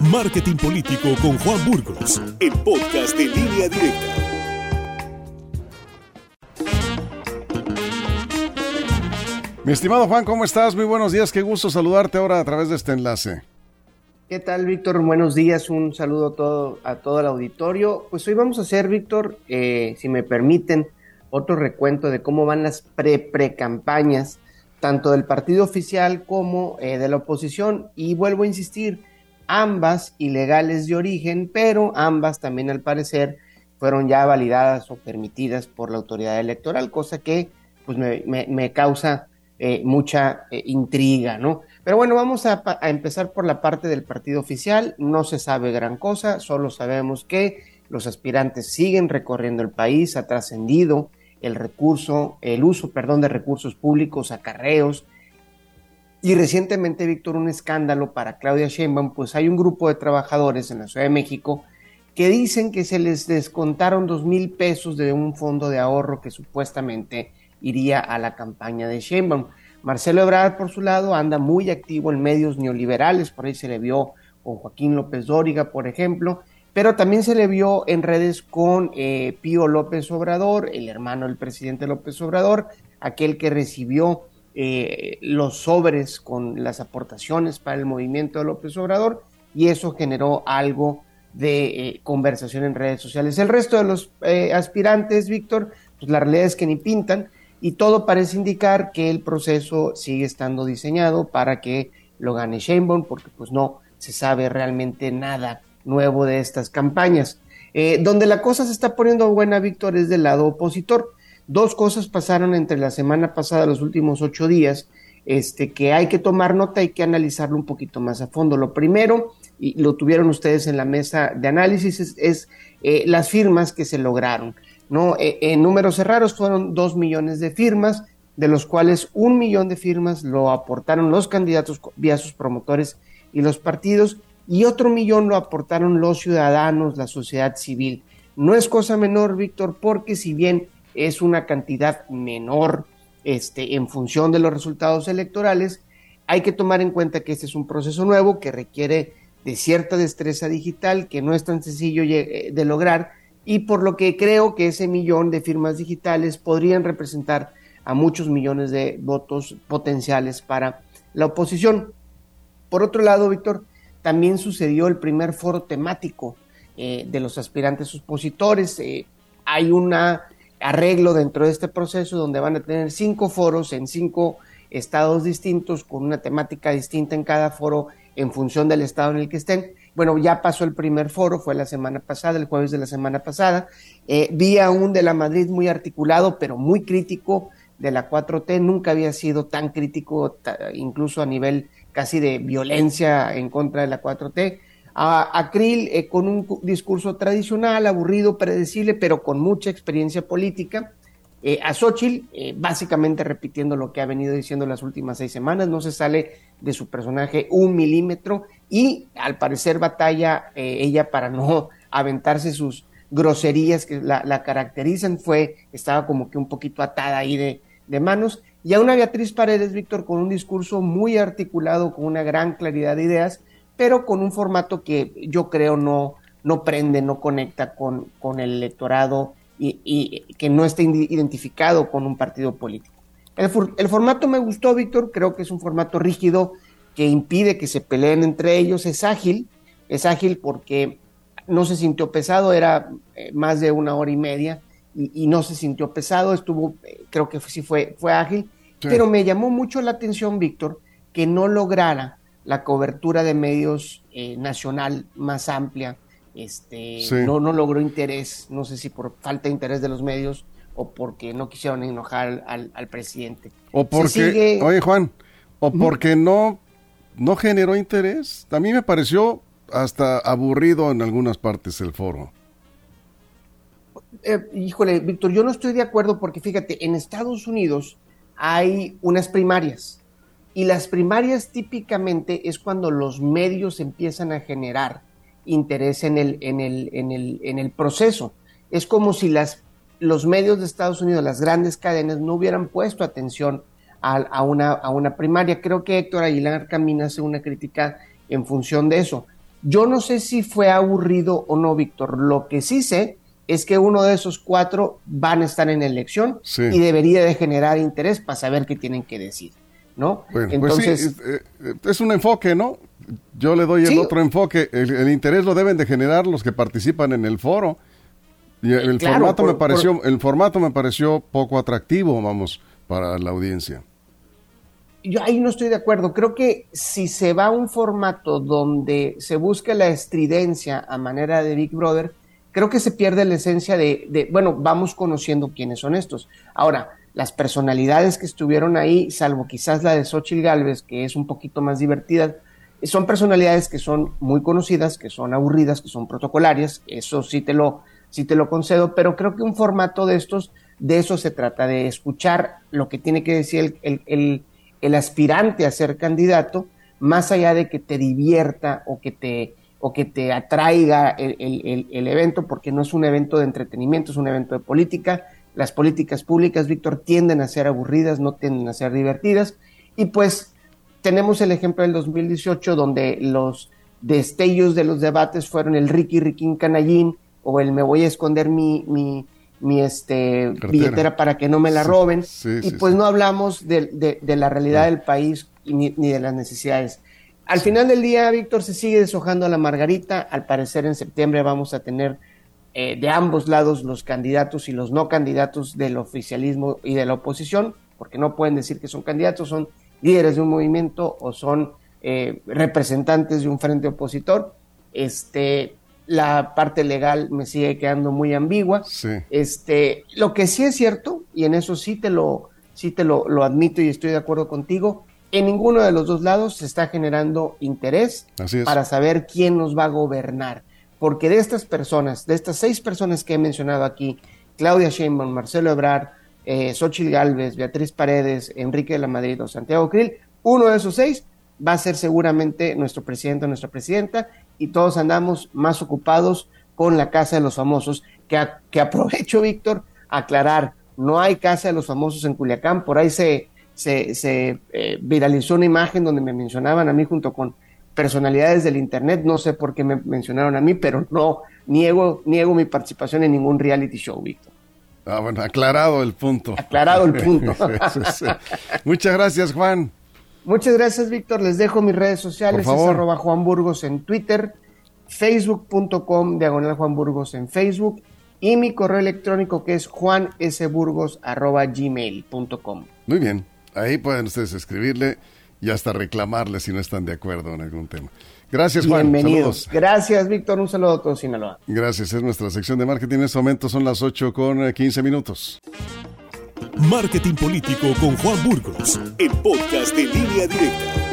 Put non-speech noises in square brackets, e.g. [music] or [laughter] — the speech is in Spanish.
Marketing Político con Juan Burgos, el podcast de línea directa. Mi estimado Juan, ¿cómo estás? Muy buenos días, qué gusto saludarte ahora a través de este enlace. ¿Qué tal, Víctor? Buenos días, un saludo a todo, a todo el auditorio. Pues hoy vamos a hacer, Víctor, eh, si me permiten, otro recuento de cómo van las pre-pre-campañas, tanto del partido oficial como eh, de la oposición. Y vuelvo a insistir, ambas ilegales de origen, pero ambas también al parecer fueron ya validadas o permitidas por la autoridad electoral, cosa que pues me, causa eh, mucha eh, intriga, ¿no? Pero bueno, vamos a, a, empezar por la parte del partido oficial. No se sabe gran cosa, solo sabemos que los aspirantes siguen recorriendo el país, ha trascendido el recurso, el uso, perdón, de recursos públicos, acarreos, y recientemente, Víctor, un escándalo para Claudia Sheinbaum, pues hay un grupo de trabajadores en la Ciudad de México que dicen que se les descontaron dos mil pesos de un fondo de ahorro que supuestamente iría a la campaña de Sheinbaum. Marcelo Ebrard, por su lado, anda muy activo en medios neoliberales, por ahí se le vio con Joaquín López Dóriga, por ejemplo, pero también se le vio en redes con eh, Pío López Obrador, el hermano del presidente López Obrador, aquel que recibió eh, los sobres con las aportaciones para el movimiento de López Obrador y eso generó algo de eh, conversación en redes sociales. El resto de los eh, aspirantes, Víctor, pues la realidad es que ni pintan y todo parece indicar que el proceso sigue estando diseñado para que lo gane Sheinbaum porque pues no se sabe realmente nada nuevo de estas campañas. donde la cosa se está poniendo buena, Víctor, es del lado opositor. Dos cosas pasaron entre la semana pasada, los últimos ocho días, este, que hay que tomar nota y que analizarlo un poquito más a fondo. Lo primero, y lo tuvieron ustedes en la mesa de análisis, es, eh, las firmas que se lograron. ¿no? Eh, en números cerrados fueron dos millones de firmas, de los cuales un millón de firmas lo aportaron los candidatos vía sus promotores y los partidos, y otro millón lo aportaron los ciudadanos, la sociedad civil. No es cosa menor, Víctor, porque si bien es una cantidad menor este, en función de los resultados electorales. Hay que tomar en cuenta que este es un proceso nuevo que requiere de cierta destreza digital que no es tan sencillo eh, de lograr y por lo que creo que ese millón de firmas digitales podrían representar a muchos millones de votos potenciales para la oposición. Por otro lado, Víctor, también sucedió el primer foro temático eh, de los aspirantes opositores. Eh, hay una arreglo dentro de este proceso donde van a tener cinco foros en cinco estados distintos con una temática distinta en cada foro en función del estado en el que estén. Bueno, ya pasó el primer foro, fue la semana pasada, el jueves de la semana pasada. Eh, vi a un de la Madrid muy articulado, pero muy crítico de la 4T. Nunca había sido tan crítico, incluso a nivel casi de violencia en contra de la 4T a, Krill eh, con un discurso tradicional, aburrido, predecible, pero con mucha experiencia política. Eh, a Xochitl, eh, básicamente repitiendo lo que ha venido diciendo las últimas seis semanas, no se sale de su personaje un milímetro y al parecer batalla ella para no [laughs] aventarse sus groserías que la, caracterizan, fue, estaba como que un poquito atada ahí de, de manos, y a una Beatriz Paredes, Víctor, con un discurso muy articulado, con una gran claridad de ideas, pero con un formato que yo creo no, no prende, no conecta con, con el electorado y, que no esté identificado con un partido político. El, el formato me gustó, Víctor, creo que es un formato rígido que impide que se peleen entre ellos, es ágil, es ágil porque no se sintió pesado, era eh, más de una hora y media y, no se sintió pesado, estuvo, eh, creo que sí fue, fue ágil, pero me llamó mucho la atención, Víctor, que no lograra la cobertura de medios eh, nacional más amplia. Este, no, no logró interés, no sé si por falta de interés de los medios o porque no quisieron enojar al, presidente. O porque, oye Juan, o porque no, no generó interés. A mí me pareció hasta aburrido en algunas partes el foro. Eh, híjole, Víctor, yo no estoy de acuerdo porque fíjate, en Estados Unidos hay unas primarias y las primarias típicamente es cuando los medios empiezan a generar interés en el, en el, en el, en el proceso. Es como si las, los medios de Estados Unidos, las grandes cadenas, no hubieran puesto atención a, una, a una primaria. Creo que Héctor Aguilar Camina hace una crítica en función de eso. Yo no sé si fue aburrido o no, Víctor. Lo que sí sé es que uno de esos cuatro van a estar en elección y debería de generar interés para saber qué tienen que decir, ¿no? Pues Entonces, eh, eh, es un enfoque, ¿no? Yo le doy el otro enfoque. El, interés lo deben de generar los que participan en el foro. Y el, formato me pareció, el formato me pareció poco atractivo, vamos, para la audiencia. Yo ahí no estoy de acuerdo. Creo que si se va a un formato donde se busca la estridencia a manera de Big Brother, creo que se pierde la esencia de, bueno, vamos conociendo quiénes son estos. Ahora, las personalidades que estuvieron ahí, salvo quizás la de Xochitl Galvez, que es un poquito más divertida, son personalidades que son muy conocidas, que son aburridas, que son protocolarias, eso sí te lo, sí te lo concedo, pero creo que un formato de estos, de eso se trata, de escuchar lo que tiene que decir el, el, el aspirante a ser candidato, más allá de que te divierta o que te o que te atraiga el, evento, porque no es un evento de entretenimiento, es un evento de política. Las políticas públicas, Víctor, tienden a ser aburridas, no tienden a ser divertidas. Y pues tenemos el ejemplo del 2018, donde los destellos de los debates fueron el Ricky Riquín Canallín o el me voy a esconder mi, mi, mi este, billetera para que no me la roben. y pues no hablamos de, la realidad del país ni, ni de las necesidades. Al final del día, Víctor, se sigue deshojando a la margarita. Al parecer en septiembre vamos a tener eh, de ambos lados los candidatos y los no candidatos del oficialismo y de la oposición, porque no pueden decir que son candidatos, son líderes de un movimiento o son eh, representantes de un frente opositor. Este, la parte legal me sigue quedando muy ambigua. Este, lo que sí es cierto, y en eso sí te lo, sí te lo, lo admito y estoy de acuerdo contigo, en ninguno de los dos lados se está generando interés para saber quién nos va a gobernar. Porque de estas personas, de estas seis personas que he mencionado aquí, Claudia Sheinbaum, Marcelo Ebrard, eh, Xochitl Galvez, Beatriz Paredes, Enrique de la Madrid o Santiago Krill, uno de esos seis va a ser seguramente nuestro presidente o nuestra presidenta y todos andamos más ocupados con la Casa de los Famosos, que, que aprovecho, [laughs] Víctor, aclarar, no hay Casa de los Famosos en Culiacán, por ahí se, se, eh, viralizó una imagen donde me mencionaban a mí junto con personalidades del Internet, no sé por qué me mencionaron a mí, pero no niego, niego mi participación en ningún reality show, Víctor. Ah, bueno, aclarado el punto. Aclarado el punto. [laughs] Muchas gracias, Juan. Muchas gracias, Víctor. Les dejo mis redes sociales. Es arroba Juan Burgos en Twitter, facebook.com, diagonal Juan Burgos en Facebook y mi correo electrónico que es juansburgos arroba gmail.com. Muy bien. Ahí pueden ustedes escribirle y hasta reclamarle si no están de acuerdo en algún tema. Gracias, Juan. Bienvenidos. Gracias, Víctor. Un saludo a todos, Sinaloa. Gracias. Es nuestra sección de marketing. En este momento son las 8 con 15 minutos. Marketing Político con Juan Burgos, el podcast de línea directa.